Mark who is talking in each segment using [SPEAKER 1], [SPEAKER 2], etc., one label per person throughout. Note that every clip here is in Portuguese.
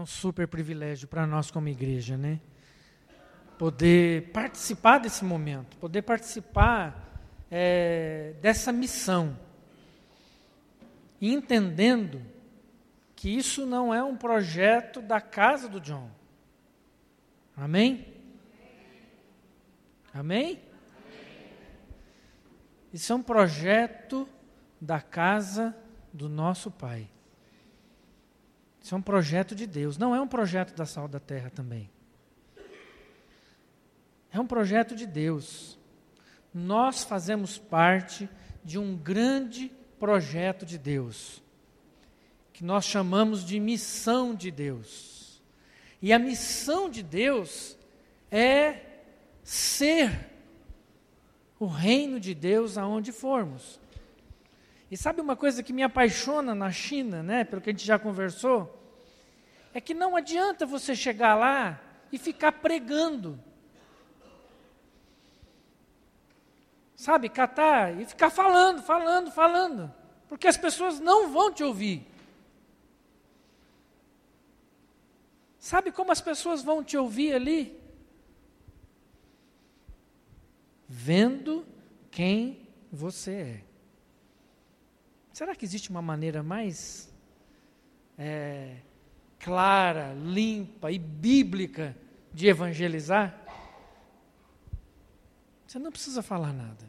[SPEAKER 1] É um super privilégio para nós como igreja, né? Poder participar desse momento, poder participar é, dessa missão. Entendendo que isso não é um projeto da casa do John. Amém? Amém? Isso é um projeto da casa do nosso Pai. Isso é um projeto de Deus, não é um projeto da sal da terra também. É um projeto de Deus. Nós fazemos parte de um grande projeto de Deus, que nós chamamos de missão de Deus. E a missão de Deus é ser o reino de Deus aonde formos. E sabe uma coisa que me apaixona na China, né, pelo que a gente já conversou? É que não adianta você chegar lá e ficar pregando. Sabe, catar e ficar falando, falando, falando. Porque as pessoas não vão te ouvir. Sabe como as pessoas vão te ouvir ali? vendo quem você é. Será que existe uma maneira mais é, clara, limpa e bíblica de evangelizar? Você não precisa falar nada.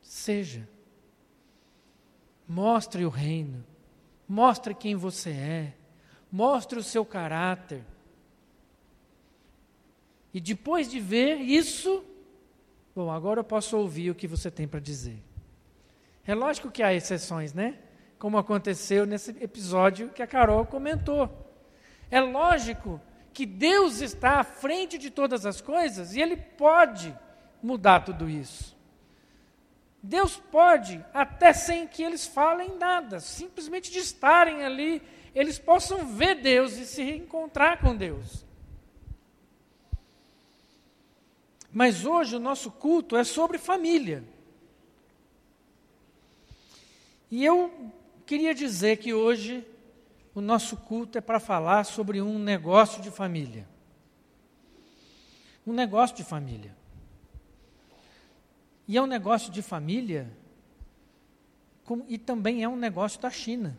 [SPEAKER 1] Seja. Mostre o reino. Mostre quem você é. Mostre o seu caráter. E depois de ver isso, Bom, agora eu posso ouvir o que você tem para dizer. É lógico que há exceções, né? Como aconteceu nesse episódio que a Carol comentou. É lógico que Deus está à frente de todas as coisas e Ele pode mudar tudo isso. Deus pode, até sem que eles falem nada, simplesmente de estarem ali, eles possam ver Deus e se reencontrar com Deus. Mas hoje o nosso culto é sobre família. E eu queria dizer que hoje o nosso culto é para falar sobre um negócio de família. Um negócio de família. E é um negócio de família e também é um negócio da China.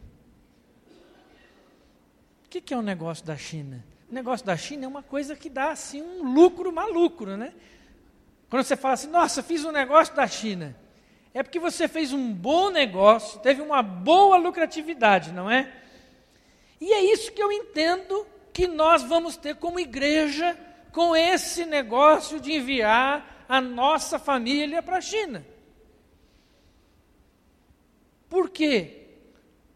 [SPEAKER 1] O que, que é um negócio da China? O negócio da China é uma coisa que dá assim um lucro maluco, né? Quando você fala assim, nossa, fiz um negócio da China, é porque você fez um bom negócio, teve uma boa lucratividade, não é? E é isso que eu entendo que nós vamos ter como igreja com esse negócio de enviar a nossa família para a China. Por quê?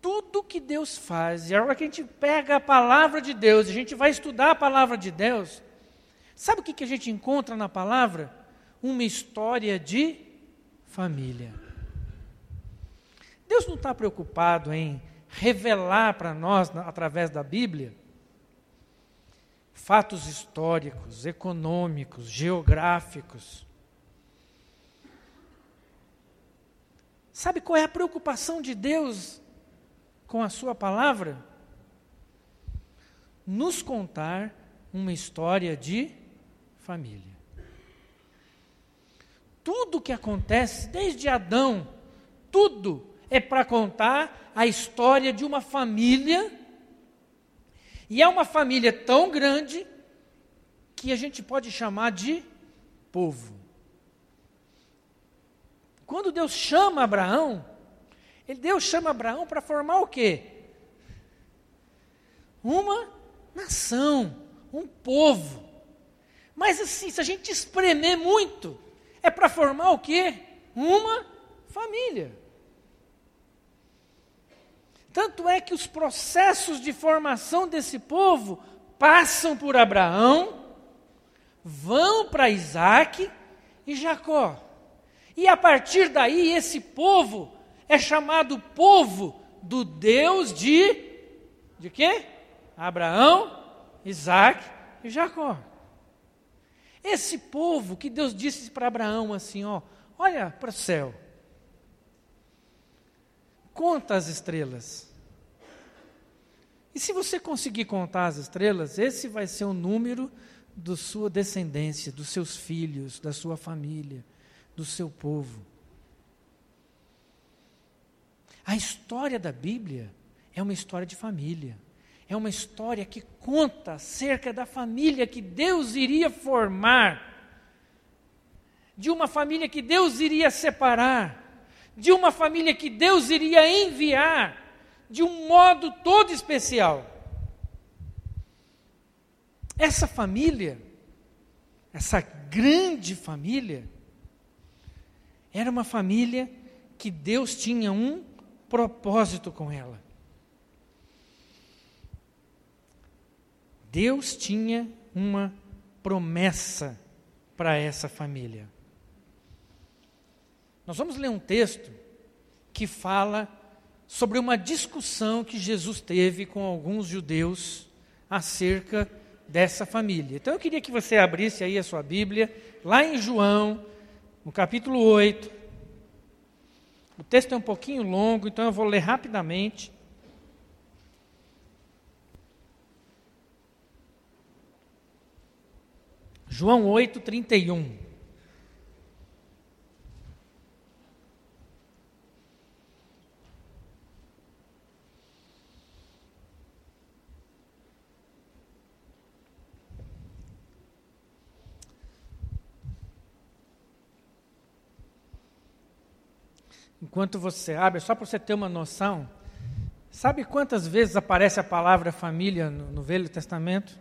[SPEAKER 1] Tudo que Deus faz, e a hora que a gente pega a palavra de Deus, a gente vai estudar a palavra de Deus, sabe o que, que a gente encontra na palavra? uma história de família. Deus não está preocupado em revelar para nós, através da Bíblia, fatos históricos, econômicos, geográficos. Sabe qual é a preocupação de Deus com a Sua palavra? Nos contar uma história de família tudo que acontece, desde Adão, tudo é para contar a história de uma família. E é uma família tão grande que a gente pode chamar de povo. Quando Deus chama Abraão, Deus chama Abraão para formar o quê? Uma nação, um povo. Mas assim, se a gente espremer muito, é para formar o quê? Uma família. Tanto é que os processos de formação desse povo passam por Abraão, vão para Isaac e Jacó. E a partir daí, esse povo é chamado povo do Deus de. de quê? Abraão, Isaac e Jacó. Esse povo que Deus disse para Abraão assim, ó, olha para o céu. Conta as estrelas. E se você conseguir contar as estrelas, esse vai ser o número da sua descendência, dos seus filhos, da sua família, do seu povo. A história da Bíblia é uma história de família. É uma história que conta acerca da família que Deus iria formar, de uma família que Deus iria separar, de uma família que Deus iria enviar de um modo todo especial. Essa família, essa grande família, era uma família que Deus tinha um propósito com ela. Deus tinha uma promessa para essa família. Nós vamos ler um texto que fala sobre uma discussão que Jesus teve com alguns judeus acerca dessa família. Então eu queria que você abrisse aí a sua Bíblia, lá em João, no capítulo 8. O texto é um pouquinho longo, então eu vou ler rapidamente. João 8, 31. Enquanto você abre, só para você ter uma noção, sabe quantas vezes aparece a palavra família no, no Velho Testamento?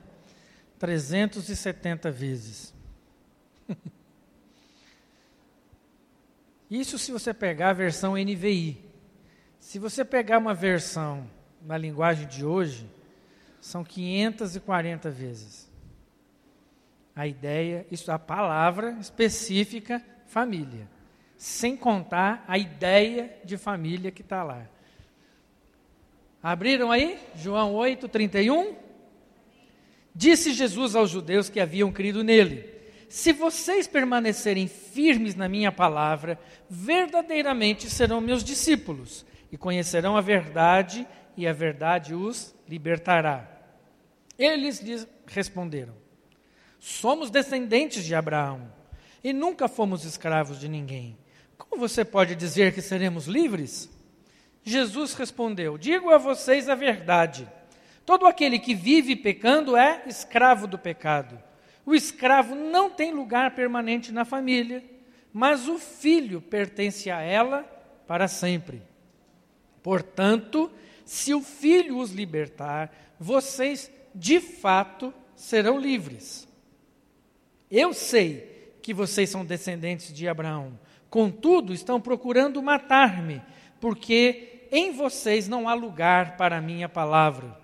[SPEAKER 1] 370 vezes. Isso se você pegar a versão NVI. Se você pegar uma versão na linguagem de hoje, são 540 vezes. A ideia, isso a palavra específica família, sem contar a ideia de família que está lá. Abriram aí? João 8, 31. Disse Jesus aos judeus que haviam crido nele: Se vocês permanecerem firmes na minha palavra, verdadeiramente serão meus discípulos e conhecerão a verdade, e a verdade os libertará. Eles lhes responderam: Somos descendentes de Abraão e nunca fomos escravos de ninguém. Como você pode dizer que seremos livres? Jesus respondeu: Digo a vocês a verdade. Todo aquele que vive pecando é escravo do pecado. O escravo não tem lugar permanente na família, mas o filho pertence a ela para sempre. Portanto, se o filho os libertar, vocês de fato serão livres. Eu sei que vocês são descendentes de Abraão, contudo, estão procurando matar-me, porque em vocês não há lugar para a minha palavra.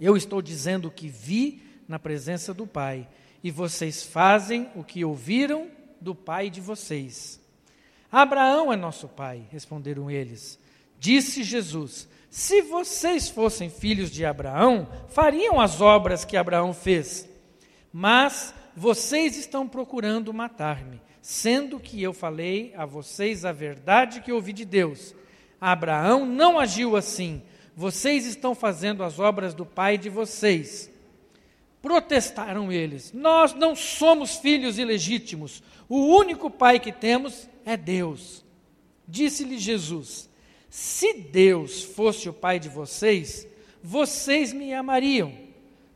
[SPEAKER 1] Eu estou dizendo o que vi na presença do Pai, e vocês fazem o que ouviram do pai de vocês. Abraão é nosso pai, responderam eles. Disse Jesus: Se vocês fossem filhos de Abraão, fariam as obras que Abraão fez. Mas vocês estão procurando matar-me, sendo que eu falei a vocês a verdade que ouvi de Deus. Abraão não agiu assim vocês estão fazendo as obras do pai de vocês. Protestaram eles: Nós não somos filhos ilegítimos. O único pai que temos é Deus. Disse-lhe Jesus: Se Deus fosse o pai de vocês, vocês me amariam,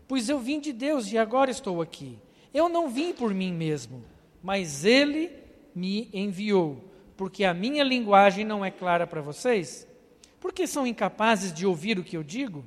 [SPEAKER 1] pois eu vim de Deus e agora estou aqui. Eu não vim por mim mesmo, mas Ele me enviou, porque a minha linguagem não é clara para vocês. Por que são incapazes de ouvir o que eu digo?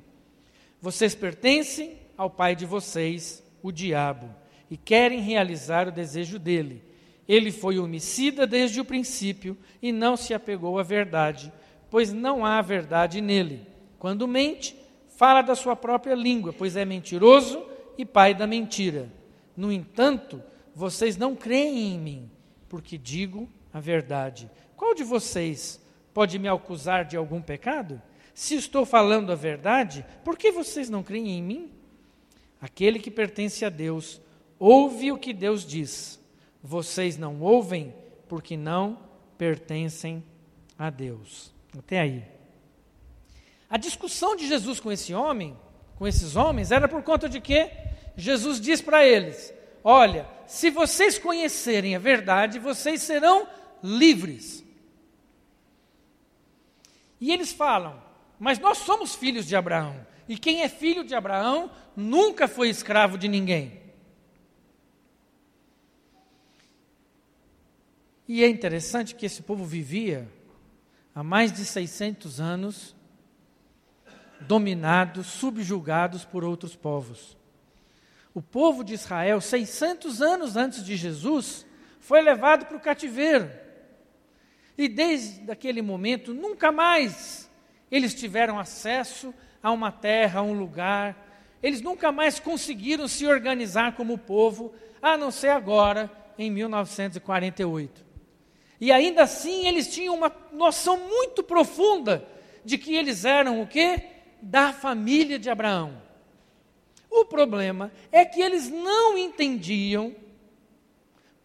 [SPEAKER 1] Vocês pertencem ao pai de vocês, o diabo, e querem realizar o desejo dele. Ele foi homicida desde o princípio e não se apegou à verdade, pois não há verdade nele. Quando mente, fala da sua própria língua, pois é mentiroso e pai da mentira. No entanto, vocês não creem em mim, porque digo a verdade. Qual de vocês pode me acusar de algum pecado? Se estou falando a verdade, por que vocês não creem em mim? Aquele que pertence a Deus ouve o que Deus diz. Vocês não ouvem porque não pertencem a Deus. Até aí. A discussão de Jesus com esse homem com esses homens era por conta de quê? Jesus diz para eles: Olha, se vocês conhecerem a verdade, vocês serão livres. E eles falam: Mas nós somos filhos de Abraão. E quem é filho de Abraão nunca foi escravo de ninguém. E é interessante que esse povo vivia há mais de 600 anos dominados, subjugados por outros povos. O povo de Israel, 600 anos antes de Jesus, foi levado para o cativeiro. E desde aquele momento, nunca mais eles tiveram acesso a uma terra, a um lugar. Eles nunca mais conseguiram se organizar como povo, a não ser agora, em 1948. E ainda assim eles tinham uma noção muito profunda de que eles eram o quê? Da família de Abraão. O problema é que eles não entendiam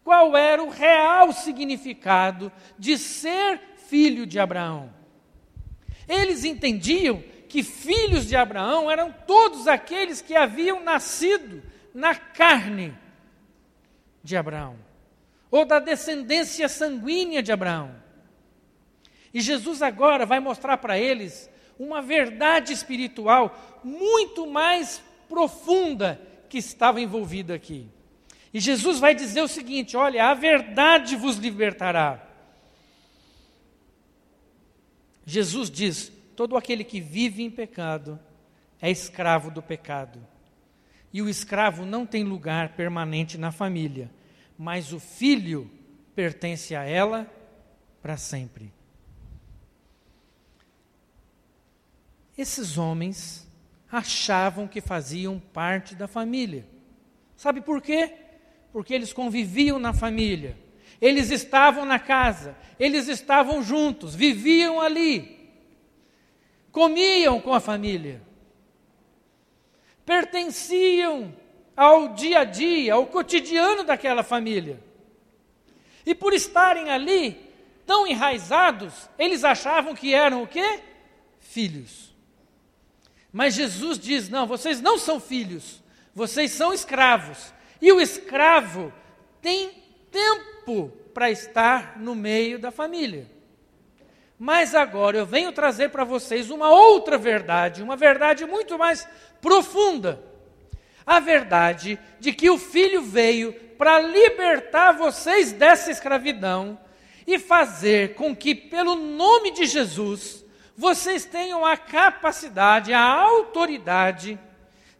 [SPEAKER 1] qual era o real significado de ser filho de Abraão. Eles entendiam que filhos de Abraão eram todos aqueles que haviam nascido na carne de Abraão, ou da descendência sanguínea de Abraão. E Jesus agora vai mostrar para eles uma verdade espiritual muito mais profunda que estava envolvida aqui. E Jesus vai dizer o seguinte: olha, a verdade vos libertará. Jesus diz: todo aquele que vive em pecado é escravo do pecado. E o escravo não tem lugar permanente na família, mas o filho pertence a ela para sempre. Esses homens achavam que faziam parte da família. Sabe por quê? Porque eles conviviam na família, eles estavam na casa, eles estavam juntos, viviam ali, comiam com a família, pertenciam ao dia a dia, ao cotidiano daquela família. E por estarem ali, tão enraizados, eles achavam que eram o quê? Filhos. Mas Jesus diz: não, vocês não são filhos, vocês são escravos. E o escravo tem tempo para estar no meio da família. Mas agora eu venho trazer para vocês uma outra verdade, uma verdade muito mais profunda. A verdade de que o filho veio para libertar vocês dessa escravidão e fazer com que, pelo nome de Jesus, vocês tenham a capacidade, a autoridade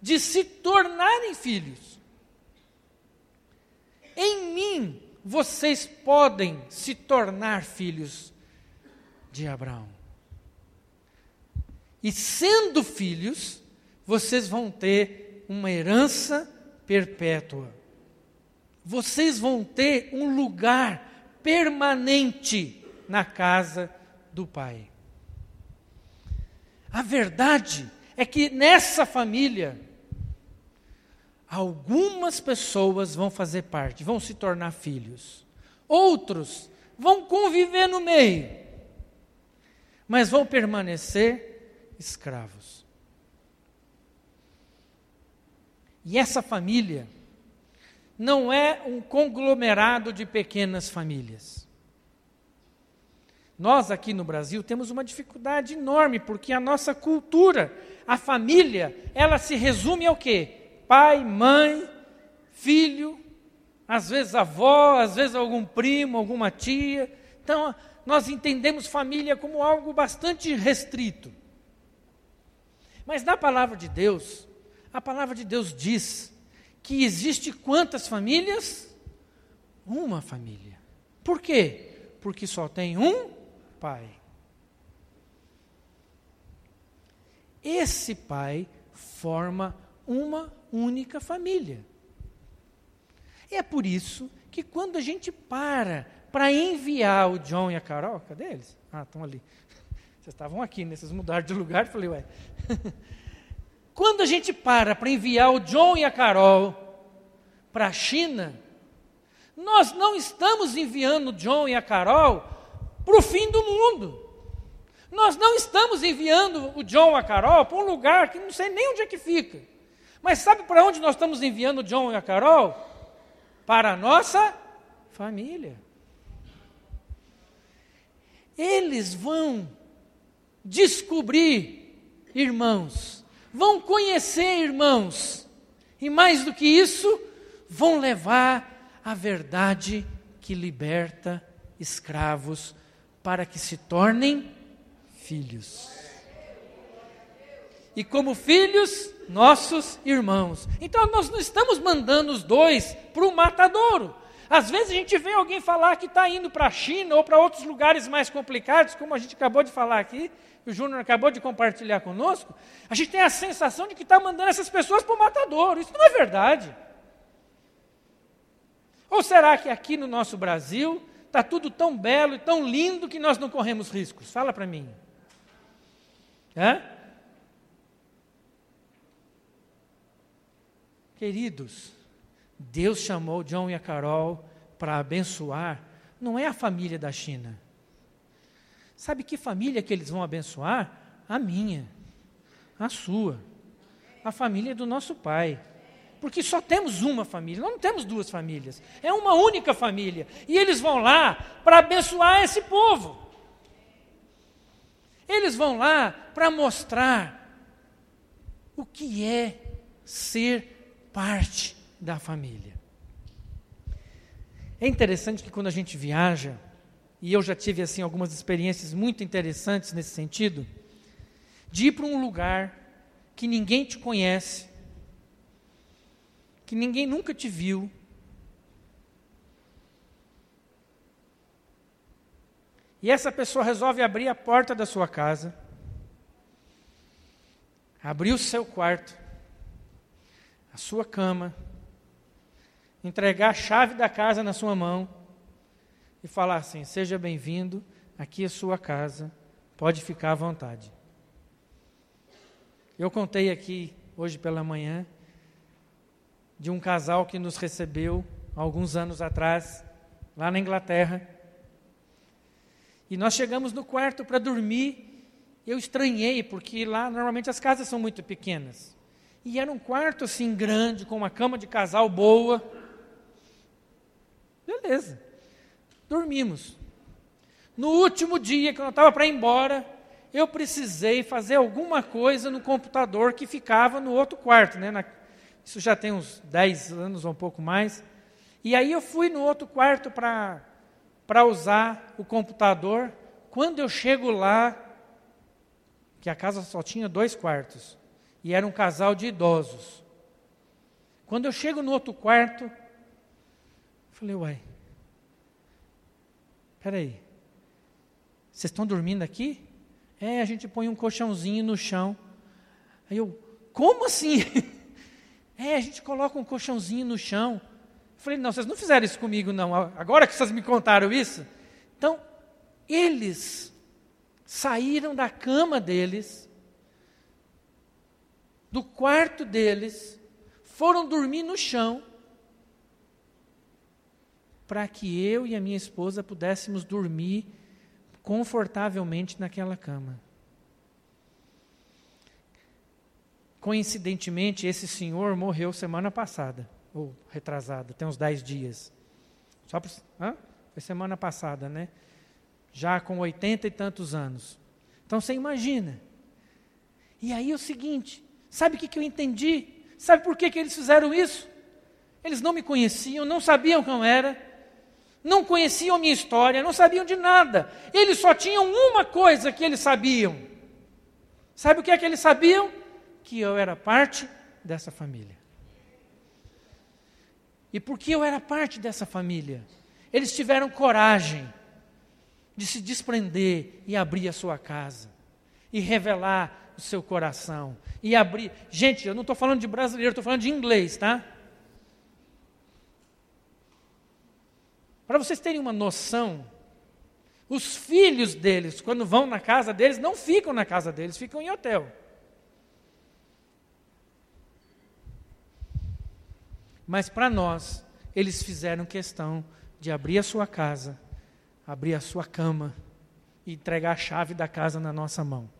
[SPEAKER 1] de se tornarem filhos. Em mim, vocês podem se tornar filhos de Abraão. E sendo filhos, vocês vão ter uma herança perpétua. Vocês vão ter um lugar permanente na casa do Pai. A verdade é que nessa família, algumas pessoas vão fazer parte, vão se tornar filhos. Outros vão conviver no meio, mas vão permanecer escravos. E essa família não é um conglomerado de pequenas famílias. Nós aqui no Brasil temos uma dificuldade enorme, porque a nossa cultura, a família, ela se resume ao quê? Pai, mãe, filho, às vezes avó, às vezes algum primo, alguma tia. Então, nós entendemos família como algo bastante restrito. Mas na palavra de Deus, a palavra de Deus diz que existe quantas famílias? Uma família. Por quê? Porque só tem um pai. Esse pai forma uma única família. É por isso que quando a gente para para enviar o John e a Carol, cadê eles? Ah, estão ali. Vocês estavam aqui, né? Vocês mudaram de lugar, falei, ué. quando a gente para para enviar o John e a Carol para a China, nós não estamos enviando o John e a Carol para o fim do mundo. Nós não estamos enviando o John ou a Carol para um lugar que não sei nem onde é que fica. Mas sabe para onde nós estamos enviando o John e a Carol? Para a nossa família. Eles vão descobrir irmãos, vão conhecer irmãos, e mais do que isso, vão levar a verdade que liberta escravos para que se tornem filhos. E como filhos, nossos irmãos. Então nós não estamos mandando os dois para o matadouro. Às vezes a gente vê alguém falar que está indo para a China ou para outros lugares mais complicados, como a gente acabou de falar aqui, o Júnior acabou de compartilhar conosco. A gente tem a sensação de que está mandando essas pessoas para o matadouro. Isso não é verdade. Ou será que aqui no nosso Brasil está tudo tão belo e tão lindo que nós não corremos riscos? Fala para mim. É? Queridos, Deus chamou John e a Carol para abençoar, não é a família da China. Sabe que família que eles vão abençoar? A minha, a sua, a família do nosso pai. Porque só temos uma família, não temos duas famílias, é uma única família. E eles vão lá para abençoar esse povo. Eles vão lá para mostrar o que é ser parte da família. É interessante que quando a gente viaja, e eu já tive assim algumas experiências muito interessantes nesse sentido, de ir para um lugar que ninguém te conhece, que ninguém nunca te viu, e essa pessoa resolve abrir a porta da sua casa, abrir o seu quarto, sua cama, entregar a chave da casa na sua mão e falar assim: seja bem-vindo, aqui é sua casa, pode ficar à vontade. Eu contei aqui hoje pela manhã de um casal que nos recebeu alguns anos atrás, lá na Inglaterra. E nós chegamos no quarto para dormir. Eu estranhei, porque lá normalmente as casas são muito pequenas. E era um quarto assim grande, com uma cama de casal boa. Beleza. Dormimos. No último dia, que eu estava para ir embora, eu precisei fazer alguma coisa no computador que ficava no outro quarto. Né? Na, isso já tem uns 10 anos ou um pouco mais. E aí eu fui no outro quarto para usar o computador. Quando eu chego lá, que a casa só tinha dois quartos, e era um casal de idosos. Quando eu chego no outro quarto, Falei, uai, peraí, vocês estão dormindo aqui? É, a gente põe um colchãozinho no chão. Aí eu, como assim? é, a gente coloca um colchãozinho no chão. Eu falei, não, vocês não fizeram isso comigo, não. Agora que vocês me contaram isso. Então, eles saíram da cama deles, do quarto deles, foram dormir no chão, para que eu e a minha esposa pudéssemos dormir confortavelmente naquela cama. Coincidentemente, esse senhor morreu semana passada, ou retrasada, tem uns dez dias. Só por, hã? Foi semana passada, né? Já com oitenta e tantos anos. Então você imagina. E aí é o seguinte: sabe o que, que eu entendi? Sabe por que, que eles fizeram isso? Eles não me conheciam, não sabiam quem eu era, não conheciam a minha história, não sabiam de nada. Eles só tinham uma coisa que eles sabiam. Sabe o que é que eles sabiam? Que eu era parte dessa família. E porque eu era parte dessa família, eles tiveram coragem de se desprender e abrir a sua casa, e revelar o seu coração, e abrir. Gente, eu não estou falando de brasileiro, estou falando de inglês, tá? Para vocês terem uma noção, os filhos deles, quando vão na casa deles, não ficam na casa deles, ficam em hotel. Mas para nós, eles fizeram questão de abrir a sua casa, abrir a sua cama e entregar a chave da casa na nossa mão.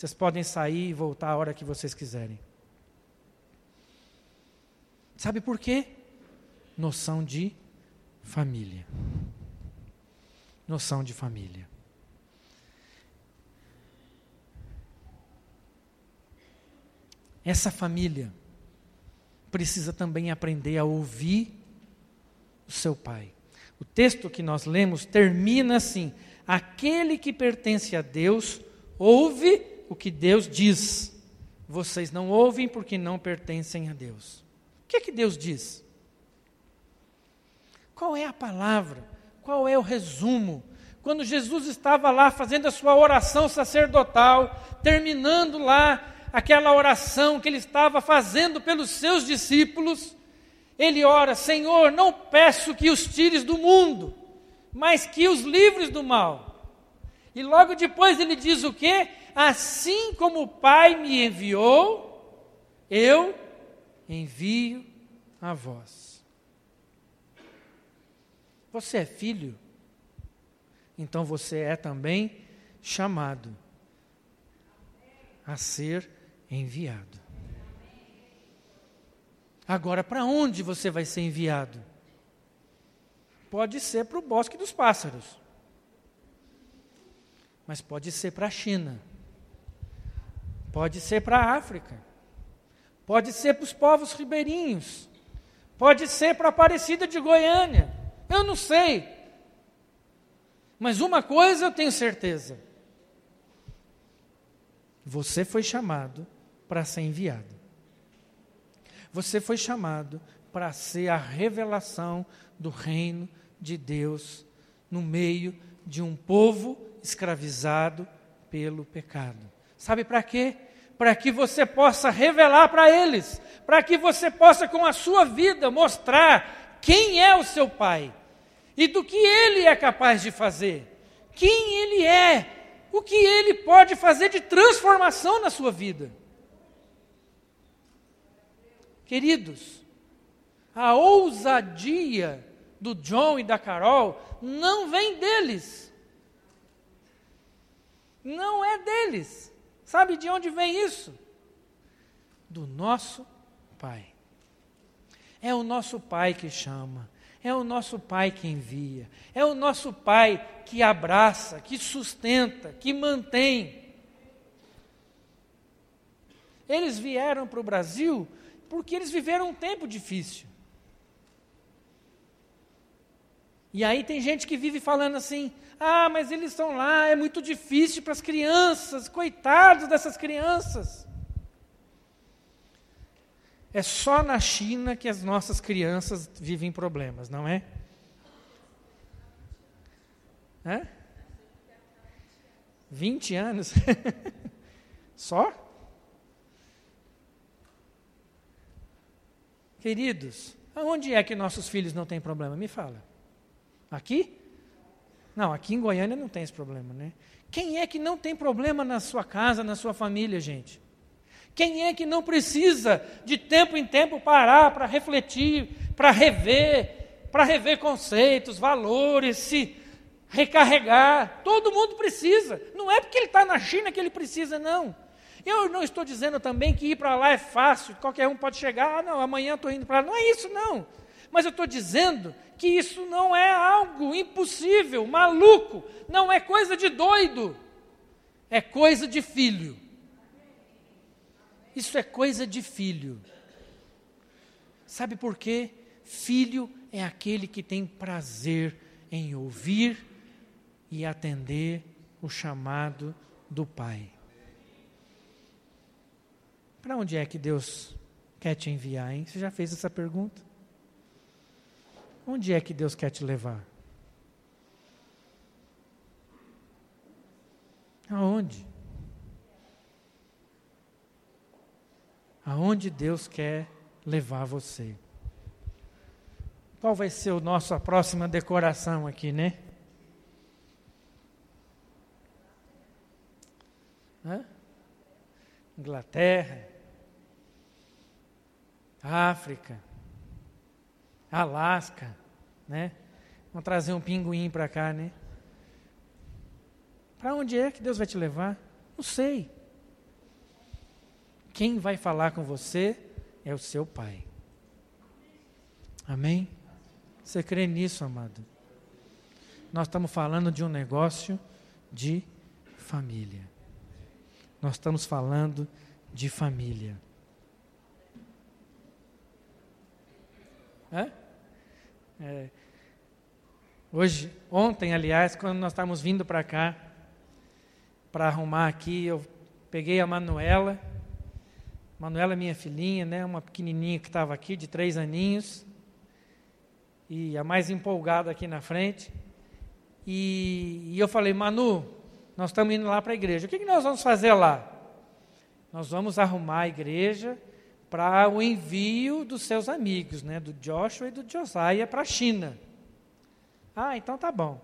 [SPEAKER 1] Vocês podem sair e voltar a hora que vocês quiserem. Sabe por quê? Noção de família. Noção de família. Essa família precisa também aprender a ouvir o seu pai. O texto que nós lemos termina assim: aquele que pertence a Deus ouve o que Deus diz. Vocês não ouvem porque não pertencem a Deus. O que é que Deus diz? Qual é a palavra? Qual é o resumo? Quando Jesus estava lá fazendo a sua oração sacerdotal, terminando lá aquela oração que ele estava fazendo pelos seus discípulos, ele ora: Senhor, não peço que os tires do mundo, mas que os livres do mal. E logo depois ele diz o quê? Assim como o Pai me enviou, eu envio a vós. Você é filho? Então você é também chamado a ser enviado. Agora, para onde você vai ser enviado? Pode ser para o bosque dos pássaros, mas pode ser para a China, pode ser para a África, pode ser para os povos ribeirinhos, pode ser para a Aparecida de Goiânia, eu não sei. Mas uma coisa eu tenho certeza: você foi chamado para ser enviado. Você foi chamado para ser a revelação do reino de Deus no meio de um povo escravizado pelo pecado. Sabe para quê? Para que você possa revelar para eles, para que você possa, com a sua vida, mostrar quem é o seu Pai e do que ele é capaz de fazer, quem ele é, o que ele pode fazer de transformação na sua vida. Queridos, a ousadia do John e da Carol não vem deles. Não é deles. Sabe de onde vem isso? Do nosso Pai. É o nosso Pai que chama, é o nosso Pai que envia, é o nosso Pai que abraça, que sustenta, que mantém. Eles vieram para o Brasil porque eles viveram um tempo difícil. E aí tem gente que vive falando assim: ah, mas eles estão lá, é muito difícil para as crianças, coitados dessas crianças. É só na China que as nossas crianças vivem problemas, não é? Hã? 20 anos? só? Queridos, aonde é que nossos filhos não têm problema? Me fala. Aqui? Não, aqui em Goiânia não tem esse problema, né? Quem é que não tem problema na sua casa, na sua família, gente? Quem é que não precisa de tempo em tempo parar para refletir, para rever, para rever conceitos, valores, se recarregar? Todo mundo precisa. Não é porque ele está na China que ele precisa, não. Eu não estou dizendo também que ir para lá é fácil, qualquer um pode chegar, ah, não, amanhã estou indo para lá. Não é isso, não. Mas eu estou dizendo que isso não é algo impossível, maluco, não é coisa de doido, é coisa de filho. Isso é coisa de filho. Sabe por quê? Filho é aquele que tem prazer em ouvir e atender o chamado do Pai. Para onde é que Deus quer te enviar, hein? Você já fez essa pergunta? Onde é que Deus quer te levar? Aonde? Aonde Deus quer levar você? Qual vai ser a nossa próxima decoração aqui, né? Hã? Inglaterra, África, Alasca, né? Vamos trazer um pinguim para cá, né? Para onde é que Deus vai te levar? Não sei. Quem vai falar com você é o seu pai. Amém? Você crê nisso, amado? Nós estamos falando de um negócio de família. Nós estamos falando de família. É? É. Hoje, ontem, aliás, quando nós estávamos vindo para cá, para arrumar aqui, eu peguei a Manuela. Manuela, minha filhinha, né, uma pequenininha que estava aqui, de três aninhos, e a mais empolgada aqui na frente. E, e eu falei, Manu, nós estamos indo lá para a igreja. O que, que nós vamos fazer lá? Nós vamos arrumar a igreja para o envio dos seus amigos, né, do Joshua e do Josiah para a China. Ah, então tá bom.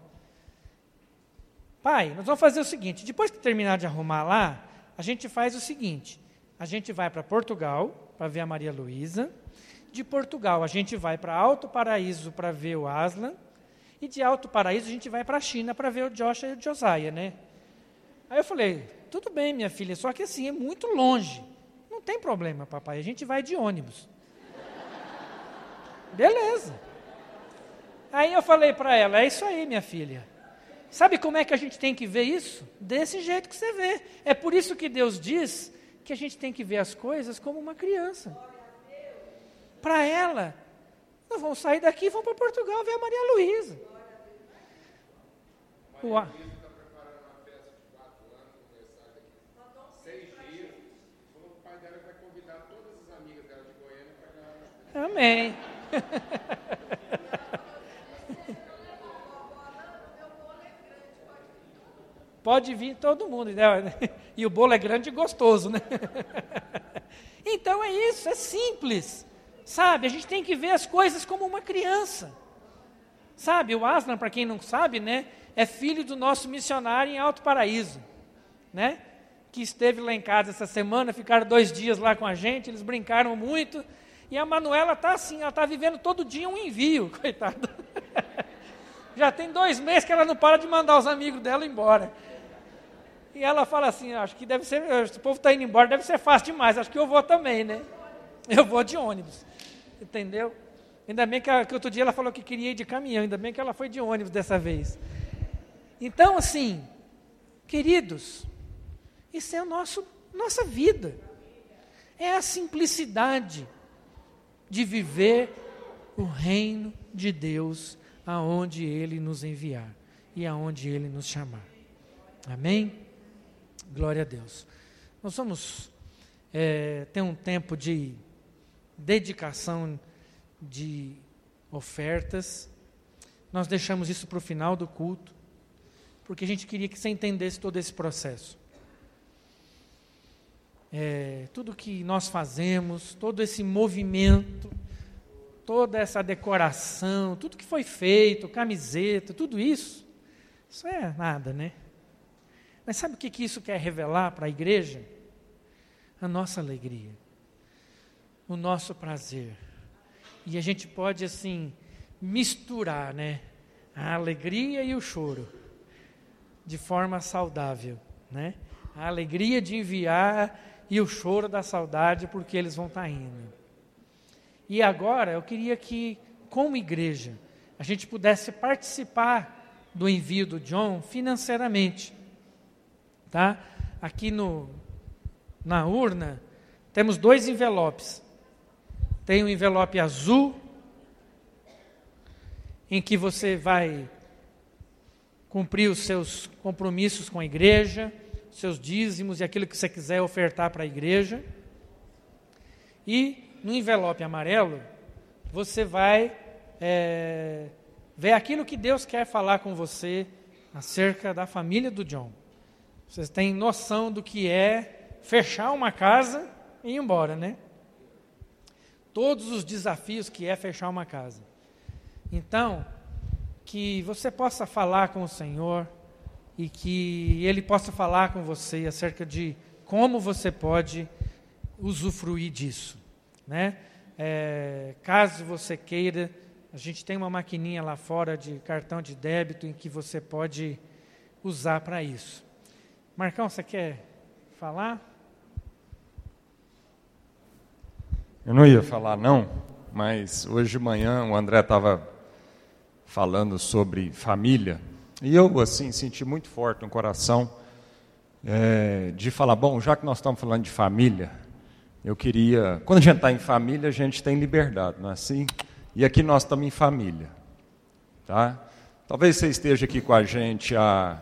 [SPEAKER 1] Pai, nós vamos fazer o seguinte: depois que terminar de arrumar lá, a gente faz o seguinte: a gente vai para Portugal para ver a Maria Luísa. De Portugal, a gente vai para Alto Paraíso para ver o Aslan. E de Alto Paraíso, a gente vai para a China para ver o Joshua e o Josiah, né? Aí eu falei: tudo bem, minha filha, só que assim, é muito longe. Não tem problema, papai, a gente vai de ônibus. Beleza. Aí eu falei para ela: é isso aí, minha filha. Sabe como é que a gente tem que ver isso? Desse jeito que você vê. É por isso que Deus diz que a gente tem que ver as coisas como uma criança. Para ela, nós vamos sair daqui e vamos para Portugal ver a Maria Luísa. Uau. Amém. Pode vir todo mundo. Né? E o bolo é grande e gostoso, né? Então é isso, é simples. Sabe, a gente tem que ver as coisas como uma criança. Sabe, o Aslan, para quem não sabe, né, é filho do nosso missionário em Alto Paraíso, né? Que esteve lá em casa essa semana, ficaram dois dias lá com a gente, eles brincaram muito. E a Manuela está assim, ela está vivendo todo dia um envio, coitada. Já tem dois meses que ela não para de mandar os amigos dela embora. E ela fala assim, acho que deve ser, o povo está indo embora, deve ser fácil demais, acho que eu vou também, né? Eu vou de ônibus, entendeu? Ainda bem que, que outro dia ela falou que queria ir de caminhão, ainda bem que ela foi de ônibus dessa vez. Então, assim, queridos, isso é a nossa vida. É a simplicidade de viver o reino de Deus aonde Ele nos enviar e aonde Ele nos chamar. Amém? Glória a Deus. Nós vamos é, ter um tempo de dedicação de ofertas. Nós deixamos isso para o final do culto, porque a gente queria que você entendesse todo esse processo. É, tudo que nós fazemos, todo esse movimento, toda essa decoração, tudo que foi feito, camiseta, tudo isso, isso é nada, né? Mas sabe o que, que isso quer revelar para a igreja? A nossa alegria, o nosso prazer. E a gente pode, assim, misturar, né? A alegria e o choro, de forma saudável, né? A alegria de enviar e o choro da saudade, porque eles vão estar tá indo. E agora eu queria que, como igreja, a gente pudesse participar do envio do John financeiramente. Tá? Aqui no, na urna temos dois envelopes. Tem um envelope azul, em que você vai cumprir os seus compromissos com a igreja, seus dízimos e aquilo que você quiser ofertar para a igreja. E no envelope amarelo, você vai é, ver aquilo que Deus quer falar com você acerca da família do John. Vocês têm noção do que é fechar uma casa e ir embora, né? Todos os desafios que é fechar uma casa. Então, que você possa falar com o Senhor e que Ele possa falar com você acerca de como você pode usufruir disso. Né? É, caso você queira, a gente tem uma maquininha lá fora de cartão de débito em que você pode usar para isso. Marcão, você quer falar?
[SPEAKER 2] Eu não ia falar, não, mas hoje de manhã o André estava falando sobre família e eu, assim, senti muito forte no coração é, de falar: bom, já que nós estamos falando de família, eu queria. Quando a gente está em família, a gente tem liberdade, não é assim? E aqui nós estamos em família, tá? Talvez você esteja aqui com a gente há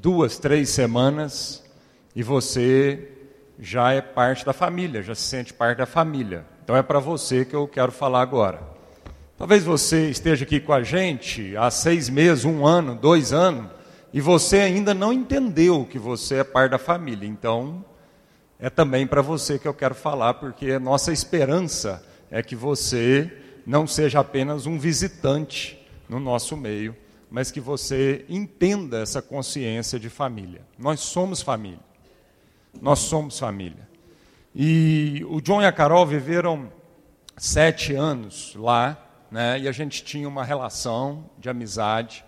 [SPEAKER 2] duas, três semanas e você já é parte da família, já se sente parte da família. Então é para você que eu quero falar agora. Talvez você esteja aqui com a gente há seis meses, um ano, dois anos, e você ainda não entendeu que você é parte da família. Então é também para você que eu quero falar, porque a nossa esperança é que você não seja apenas um visitante no nosso meio, mas que você entenda essa consciência de família. Nós somos família. Nós somos família. E o John e a Carol viveram sete anos lá, né? E a gente tinha uma relação de amizade.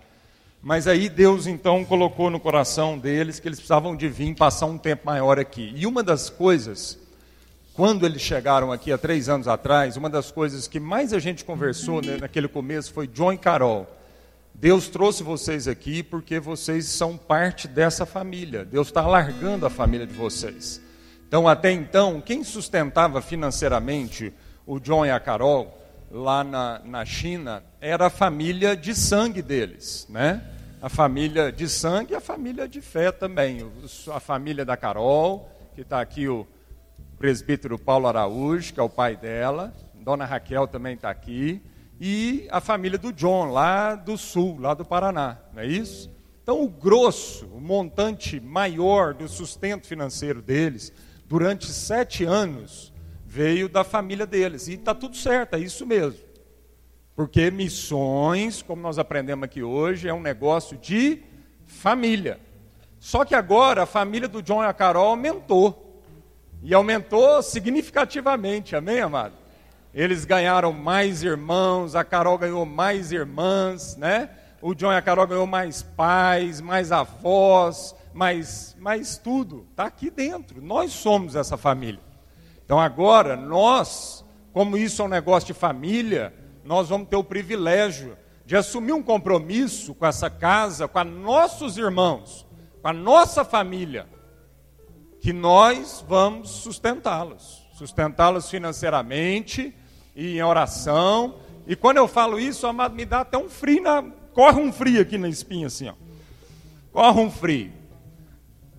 [SPEAKER 2] Mas aí Deus então colocou no coração deles que eles precisavam de vir passar um tempo maior aqui. E uma das coisas, quando eles chegaram aqui há três anos atrás, uma das coisas que mais a gente conversou né, naquele começo foi John e Carol. Deus trouxe vocês aqui porque vocês são parte dessa família. Deus está alargando a família de vocês. Então, até então, quem sustentava financeiramente o John e a Carol lá na, na China era a família de sangue deles, né? A família de sangue e a família de fé também. A família da Carol, que está aqui o presbítero Paulo Araújo, que é o pai dela. Dona Raquel também está aqui e a família do John, lá do sul, lá do Paraná, não é isso? Então, o grosso, o montante maior do sustento financeiro deles, durante sete anos, veio da família deles. E está tudo certo, é isso mesmo. Porque missões, como nós aprendemos aqui hoje, é um negócio de família. Só que agora a família do John e a Carol aumentou. E aumentou significativamente, amém, amado? Eles ganharam mais irmãos, a Carol ganhou mais irmãs, né? O John e a Carol ganhou mais pais, mais avós, mais, mais tudo. Está aqui dentro. Nós somos essa família. Então agora, nós, como isso é um negócio de família, nós vamos ter o privilégio de assumir um compromisso com essa casa, com nossos irmãos, com a nossa família, que nós vamos sustentá-los, sustentá-los financeiramente, e em oração. E quando eu falo isso, amado, me dá até um frio, na... corre um frio aqui na espinha, assim, ó. Corre um frio.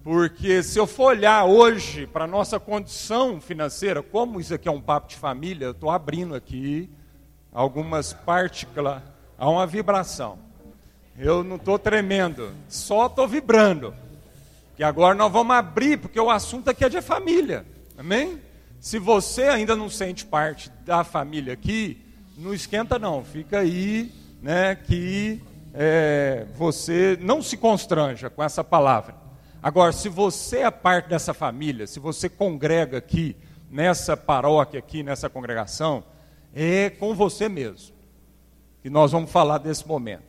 [SPEAKER 2] Porque se eu for olhar hoje para a nossa condição financeira, como isso aqui é um papo de família, eu estou abrindo aqui algumas partículas, há uma vibração. Eu não estou tremendo, só estou vibrando. Que agora nós vamos abrir, porque o assunto aqui é de família. Amém? Se você ainda não sente parte da família aqui, não esquenta não, fica aí, né, que é, você não se constranja com essa palavra. Agora, se você é parte dessa família, se você congrega aqui, nessa paróquia aqui, nessa congregação, é com você mesmo. E nós vamos falar desse momento.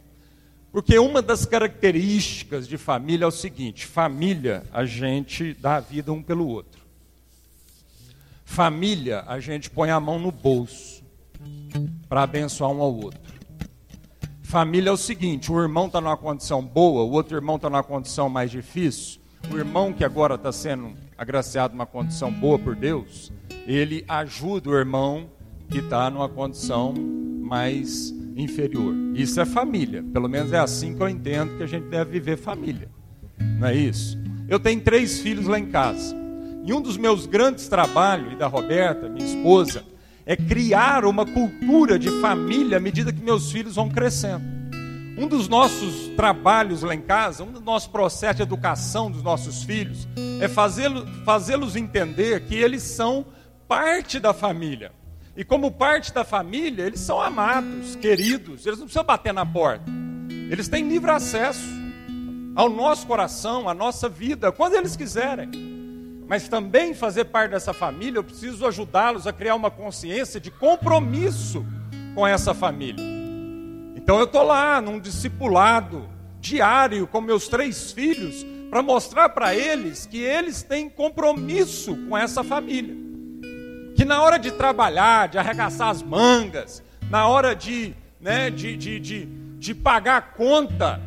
[SPEAKER 2] Porque uma das características de família é o seguinte: família, a gente dá a vida um pelo outro. Família, a gente põe a mão no bolso para abençoar um ao outro. Família é o seguinte: o irmão está numa condição boa, o outro irmão está numa condição mais difícil. O irmão que agora está sendo agraciado numa condição boa por Deus, ele ajuda o irmão que está numa condição mais inferior. Isso é família. Pelo menos é assim que eu entendo que a gente deve viver família. Não é isso? Eu tenho três filhos lá em casa. E um dos meus grandes trabalhos, e da Roberta, minha esposa, é criar uma cultura de família à medida que meus filhos vão crescendo. Um dos nossos trabalhos lá em casa, um dos nossos processos de educação dos nossos filhos, é fazê-los fazê entender que eles são parte da família. E como parte da família, eles são amados, queridos, eles não precisam bater na porta. Eles têm livre acesso ao nosso coração, à nossa vida, quando eles quiserem mas também fazer parte dessa família, eu preciso ajudá-los a criar uma consciência de compromisso com essa família. Então eu estou lá num discipulado diário com meus três filhos para mostrar para eles que eles têm compromisso com essa família. Que na hora de trabalhar, de arregaçar as mangas, na hora de, né, de, de, de, de pagar a conta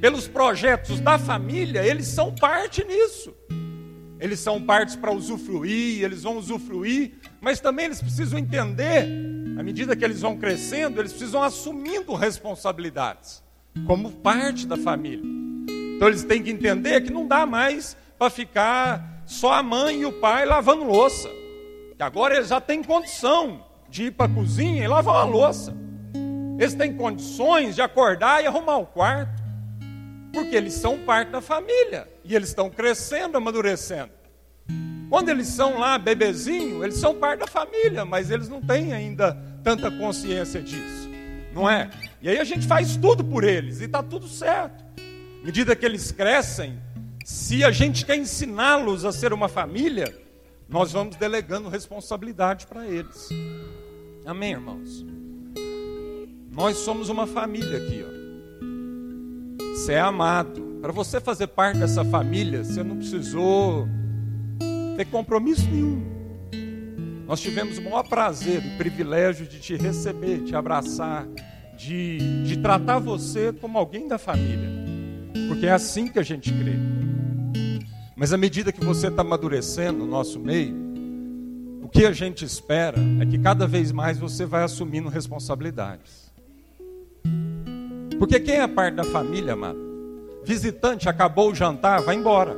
[SPEAKER 2] pelos projetos da família, eles são parte nisso. Eles são partes para usufruir, eles vão usufruir, mas também eles precisam entender, à medida que eles vão crescendo, eles precisam assumindo responsabilidades, como parte da família. Então eles têm que entender que não dá mais para ficar só a mãe e o pai lavando louça. Que agora eles já têm condição de ir para a cozinha e lavar uma louça. Eles têm condições de acordar e arrumar o quarto. Porque eles são parte da família. E eles estão crescendo, amadurecendo. Quando eles são lá bebezinho, eles são parte da família, mas eles não têm ainda tanta consciência disso. Não é? E aí a gente faz tudo por eles e está tudo certo. À medida que eles crescem, se a gente quer ensiná-los a ser uma família, nós vamos delegando responsabilidade para eles. Amém, irmãos? Nós somos uma família aqui, ó. Você é amado. Para você fazer parte dessa família, você não precisou ter compromisso nenhum. Nós tivemos o maior prazer, o privilégio de te receber, te abraçar, de, de tratar você como alguém da família porque é assim que a gente crê. Mas à medida que você está amadurecendo no nosso meio, o que a gente espera é que cada vez mais você vai assumindo responsabilidades. Porque quem é parte da família, amado? Visitante, acabou o jantar, vai embora.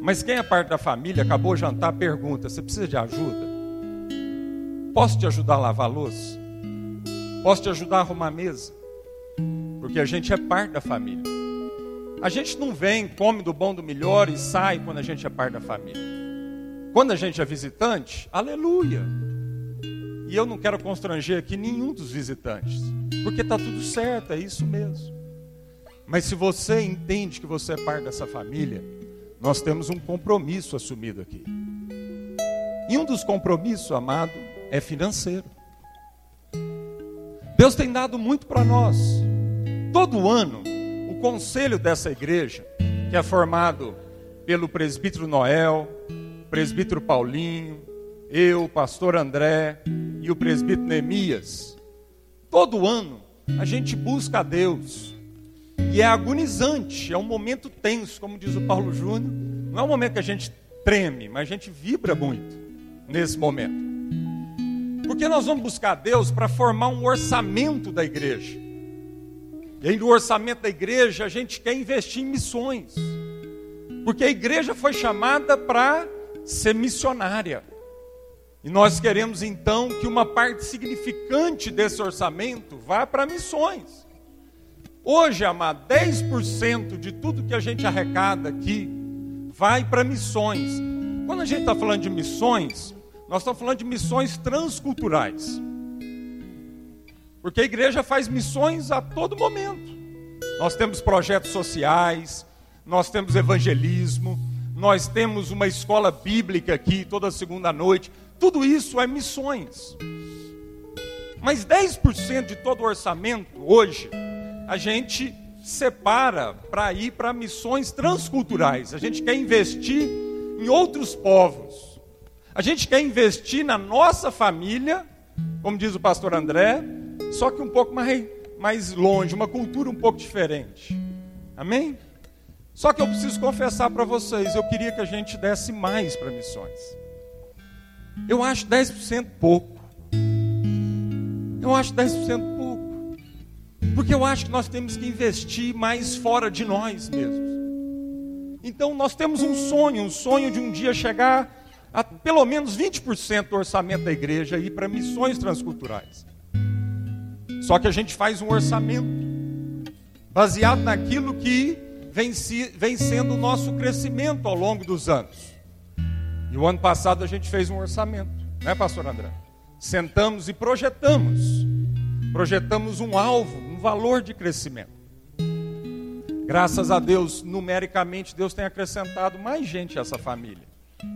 [SPEAKER 2] Mas quem é parte da família, acabou o jantar, pergunta: você precisa de ajuda? Posso te ajudar a lavar a louça? Posso te ajudar a arrumar a mesa? Porque a gente é parte da família. A gente não vem, come do bom do melhor e sai quando a gente é parte da família. Quando a gente é visitante, aleluia. E eu não quero constranger aqui nenhum dos visitantes, porque está tudo certo, é isso mesmo. Mas se você entende que você é parte dessa família, nós temos um compromisso assumido aqui. E um dos compromissos, amado, é financeiro. Deus tem dado muito para nós. Todo ano, conselho dessa igreja, que é formado pelo presbítero Noel, presbítero Paulinho, eu, pastor André e o presbítero Neemias, todo ano a gente busca a Deus. E é agonizante, é um momento tenso, como diz o Paulo Júnior. Não é um momento que a gente treme, mas a gente vibra muito nesse momento. Porque nós vamos buscar Deus para formar um orçamento da igreja. E aí no orçamento da igreja a gente quer investir em missões. Porque a igreja foi chamada para ser missionária. E nós queremos então que uma parte significante desse orçamento vá para missões. Hoje, amado, 10% de tudo que a gente arrecada aqui vai para missões. Quando a gente está falando de missões, nós estamos falando de missões transculturais. Porque a igreja faz missões a todo momento. Nós temos projetos sociais, nós temos evangelismo, nós temos uma escola bíblica aqui toda segunda noite. Tudo isso é missões. Mas 10% de todo o orçamento hoje, a gente separa para ir para missões transculturais. A gente quer investir em outros povos. A gente quer investir na nossa família, como diz o pastor André, só que um pouco mais, mais longe, uma cultura um pouco diferente. Amém? Só que eu preciso confessar para vocês, eu queria que a gente desse mais para missões. Eu acho 10% pouco. Eu acho 10% pouco. Porque eu acho que nós temos que investir mais fora de nós mesmos. Então nós temos um sonho, um sonho de um dia chegar a pelo menos 20% do orçamento da igreja ir para missões transculturais. Só que a gente faz um orçamento baseado naquilo que vem, vem sendo o nosso crescimento ao longo dos anos. E o ano passado a gente fez um orçamento, né, pastor André? Sentamos e projetamos. Projetamos um alvo, valor de crescimento. Graças a Deus, numericamente, Deus tem acrescentado mais gente a essa família.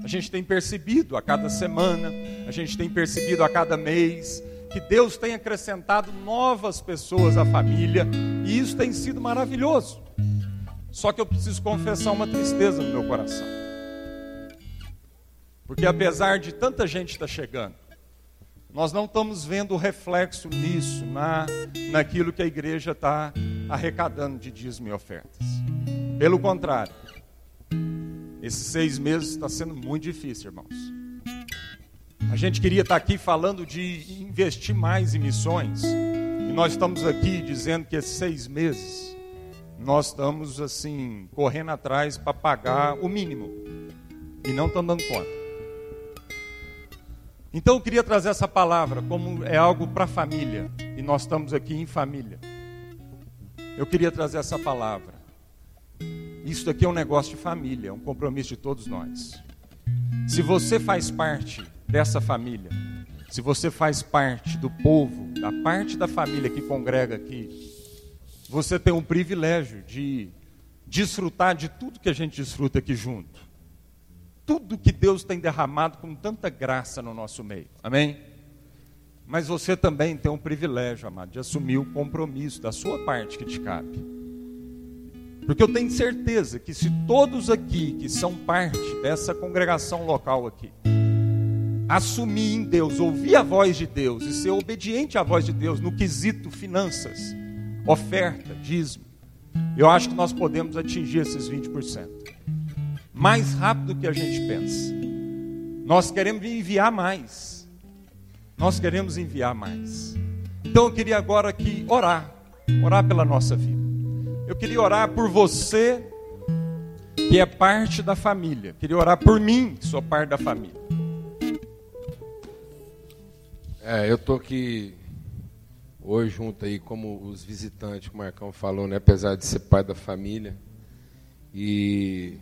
[SPEAKER 2] A gente tem percebido a cada semana, a gente tem percebido a cada mês, que Deus tem acrescentado novas pessoas à família, e isso tem sido maravilhoso. Só que eu preciso confessar uma tristeza no meu coração. Porque apesar de tanta gente estar tá chegando, nós não estamos vendo reflexo nisso, na, naquilo que a igreja está arrecadando de dízimo e ofertas. Pelo contrário, esses seis meses está sendo muito difícil, irmãos. A gente queria estar aqui falando de investir mais em missões, e nós estamos aqui dizendo que esses seis meses nós estamos assim correndo atrás para pagar o mínimo e não estamos dando conta. Então eu queria trazer essa palavra como é algo para a família, e nós estamos aqui em família. Eu queria trazer essa palavra. Isso aqui é um negócio de família, é um compromisso de todos nós. Se você faz parte dessa família, se você faz parte do povo, da parte da família que congrega aqui, você tem um privilégio de desfrutar de tudo que a gente desfruta aqui junto tudo que Deus tem derramado com tanta graça no nosso meio. Amém? Mas você também tem um privilégio, amado, de assumir o compromisso da sua parte que te cabe. Porque eu tenho certeza que se todos aqui que são parte dessa congregação local aqui, assumir em Deus, ouvir a voz de Deus e ser obediente à voz de Deus no quesito finanças, oferta, dízimo, eu acho que nós podemos atingir esses 20% mais rápido do que a gente pensa. Nós queremos enviar mais. Nós queremos enviar mais. Então eu queria agora aqui orar, orar pela nossa vida. Eu queria orar por você que é parte da família. Eu queria orar por mim, que sou parte da família.
[SPEAKER 3] É, eu tô aqui hoje junto aí como os visitantes, o Marcão falou, né, apesar de ser pai da família. E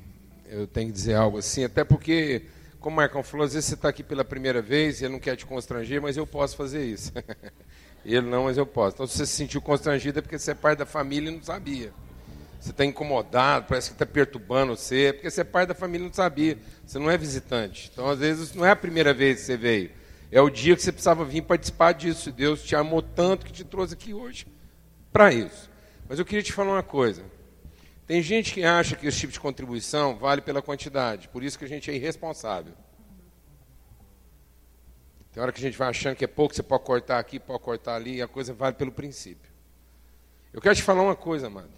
[SPEAKER 3] eu tenho que dizer algo assim, até porque, como o Marcão falou, às vezes você está aqui pela primeira vez ele não quer te constranger, mas eu posso fazer isso. ele não, mas eu posso. Então, se você se sentiu constrangido é porque você é parte da família e não sabia. Você está incomodado, parece que está perturbando você, é porque você é parte da família e não sabia. Você não é visitante. Então, às vezes, não é a primeira vez que você veio. É o dia que você precisava vir participar disso. Deus te amou tanto que te trouxe aqui hoje para isso. Mas eu queria te falar uma coisa. Tem gente que acha que esse tipo de contribuição vale pela quantidade, por isso que a gente é irresponsável. Tem hora que a gente vai achando que é pouco, você pode cortar aqui, pode cortar ali, e a coisa vale pelo princípio. Eu quero te falar uma coisa, amado.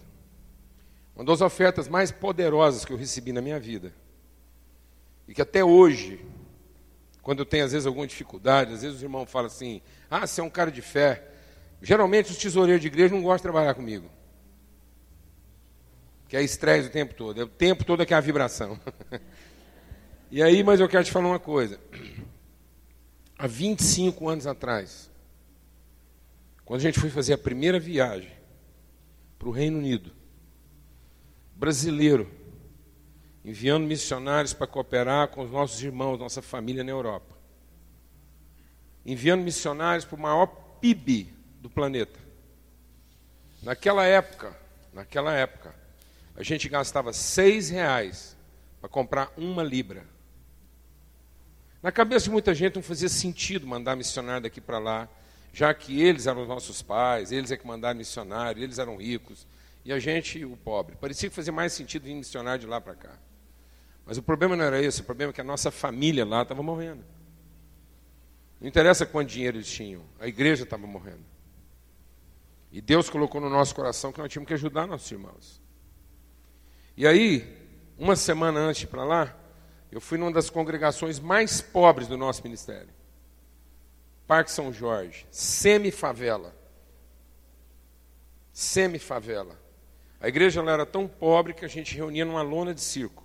[SPEAKER 3] Uma das ofertas mais poderosas que eu recebi na minha vida, e que até hoje, quando eu tenho às vezes alguma dificuldade, às vezes os irmãos falam assim: ah, você é um cara de fé. Geralmente os tesoureiros de igreja não gostam de trabalhar comigo que é estresse o tempo todo. É o tempo todo é que é a vibração. e aí, mas eu quero te falar uma coisa. Há 25 anos atrás, quando a gente foi fazer a primeira viagem para o Reino Unido, brasileiro, enviando missionários para cooperar com os nossos irmãos, nossa família na Europa. Enviando missionários para o maior PIB do planeta. Naquela época, naquela época, a gente gastava seis reais para comprar uma libra. Na cabeça de muita gente não fazia sentido mandar missionário daqui para lá, já que eles eram os nossos pais, eles é que mandaram missionário, eles eram ricos, e a gente, o pobre. Parecia que fazia mais sentido vir missionário de lá para cá. Mas o problema não era esse, o problema é que a nossa família lá estava morrendo. Não interessa quanto dinheiro eles tinham, a igreja estava morrendo. E Deus colocou no nosso coração que nós tínhamos que ajudar nossos irmãos. E aí, uma semana antes para lá, eu fui numa das congregações mais pobres do nosso ministério. Parque São Jorge, semi-favela. Semi-favela. A igreja era tão pobre que a gente reunia numa lona de circo.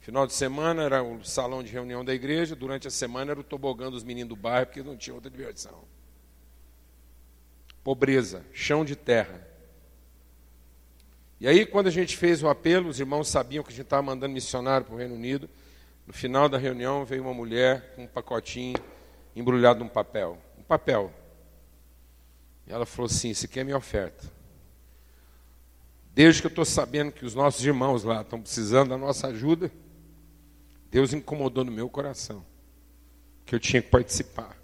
[SPEAKER 3] Final de semana era o salão de reunião da igreja, durante a semana era o tobogã dos meninos do bairro, porque não tinha outra diversão. Pobreza, chão de terra. E aí, quando a gente fez o apelo, os irmãos sabiam que a gente estava mandando missionário para o Reino Unido. No final da reunião, veio uma mulher com um pacotinho embrulhado num papel. Um papel. E ela falou assim: Você quer minha oferta? Desde que eu estou sabendo que os nossos irmãos lá estão precisando da nossa ajuda, Deus incomodou no meu coração que eu tinha que participar.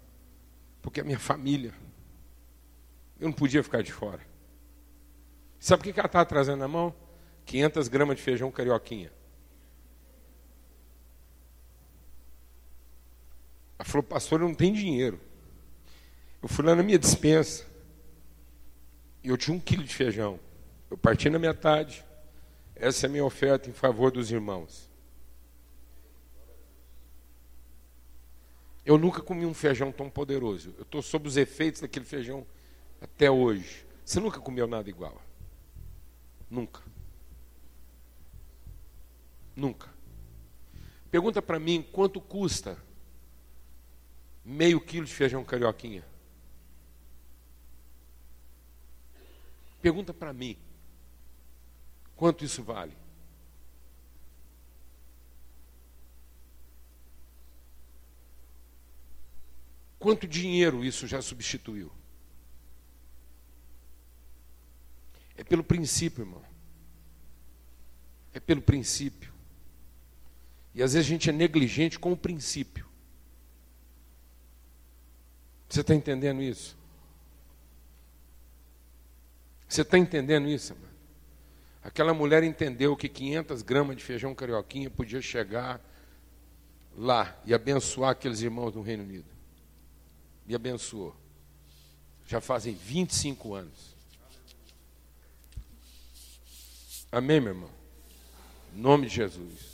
[SPEAKER 3] Porque é minha família. Eu não podia ficar de fora. Sabe o que ela estava trazendo na mão? 500 gramas de feijão carioquinha. Ela falou, pastor, eu não tenho dinheiro. Eu fui lá na minha dispensa e eu tinha um quilo de feijão. Eu parti na metade. Essa é a minha oferta em favor dos irmãos. Eu nunca comi um feijão tão poderoso. Eu estou sob os efeitos daquele feijão até hoje. Você nunca comeu nada igual? Nunca. Nunca. Pergunta para mim quanto custa meio quilo de feijão carioquinha. Pergunta para mim quanto isso vale. Quanto dinheiro isso já substituiu? É pelo princípio, irmão. É pelo princípio. E às vezes a gente é negligente com o princípio. Você está entendendo isso? Você está entendendo isso, mano? Aquela mulher entendeu que 500 gramas de feijão carioquinha podia chegar lá e abençoar aqueles irmãos do Reino Unido e abençoou. Já fazem 25 anos. Amém, meu irmão? Em nome de Jesus.